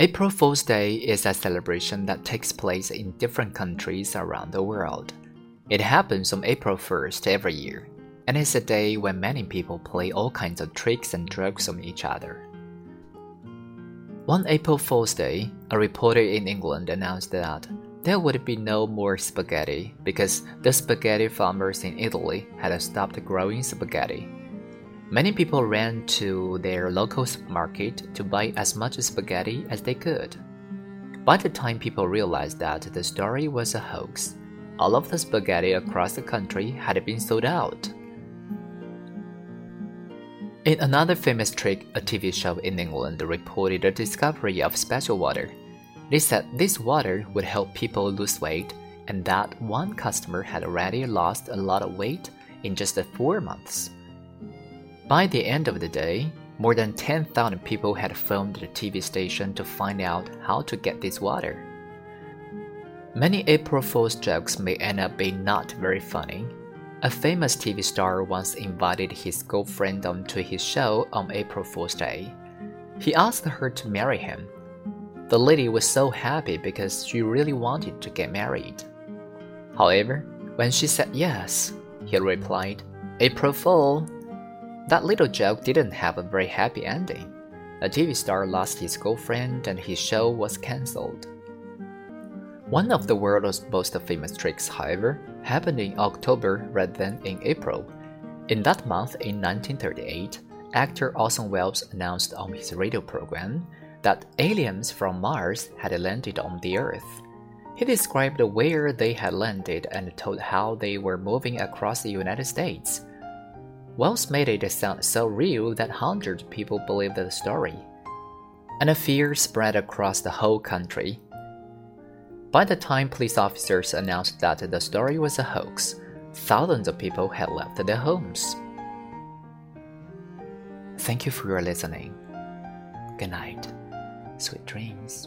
April Fool's Day is a celebration that takes place in different countries around the world. It happens on April 1st every year, and it's a day when many people play all kinds of tricks and jokes on each other. One April Fool's Day, a reporter in England announced that there would be no more spaghetti because the spaghetti farmers in Italy had stopped growing spaghetti. Many people ran to their local supermarket to buy as much spaghetti as they could. By the time people realized that the story was a hoax, all of the spaghetti across the country had been sold out. In another famous trick, a TV show in England reported the discovery of special water. They said this water would help people lose weight, and that one customer had already lost a lot of weight in just four months. By the end of the day, more than 10,000 people had phoned the TV station to find out how to get this water. Many April Fool's jokes may end up being not very funny. A famous TV star once invited his girlfriend onto his show on April Fool's Day. He asked her to marry him. The lady was so happy because she really wanted to get married. However, when she said yes, he replied, April Fool, that little joke didn't have a very happy ending. A TV star lost his girlfriend and his show was cancelled. One of the world's most famous tricks, however, happened in October rather than in April. In that month in 1938, actor Orson Welles announced on his radio program that aliens from Mars had landed on the Earth. He described where they had landed and told how they were moving across the United States. Welles made it sound so real that hundreds of people believed the story, and a fear spread across the whole country. By the time police officers announced that the story was a hoax, thousands of people had left their homes. Thank you for your listening. Good night. Sweet dreams.